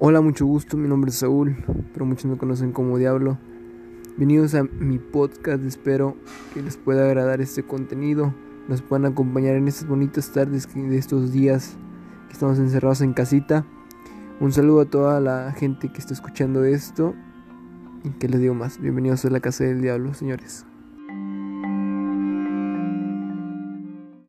Hola, mucho gusto, mi nombre es Saúl, pero muchos me conocen como Diablo. Bienvenidos a mi podcast, espero que les pueda agradar este contenido, nos puedan acompañar en estas bonitas tardes de estos días que estamos encerrados en casita. Un saludo a toda la gente que está escuchando esto y que les digo más, bienvenidos a la casa del diablo, señores.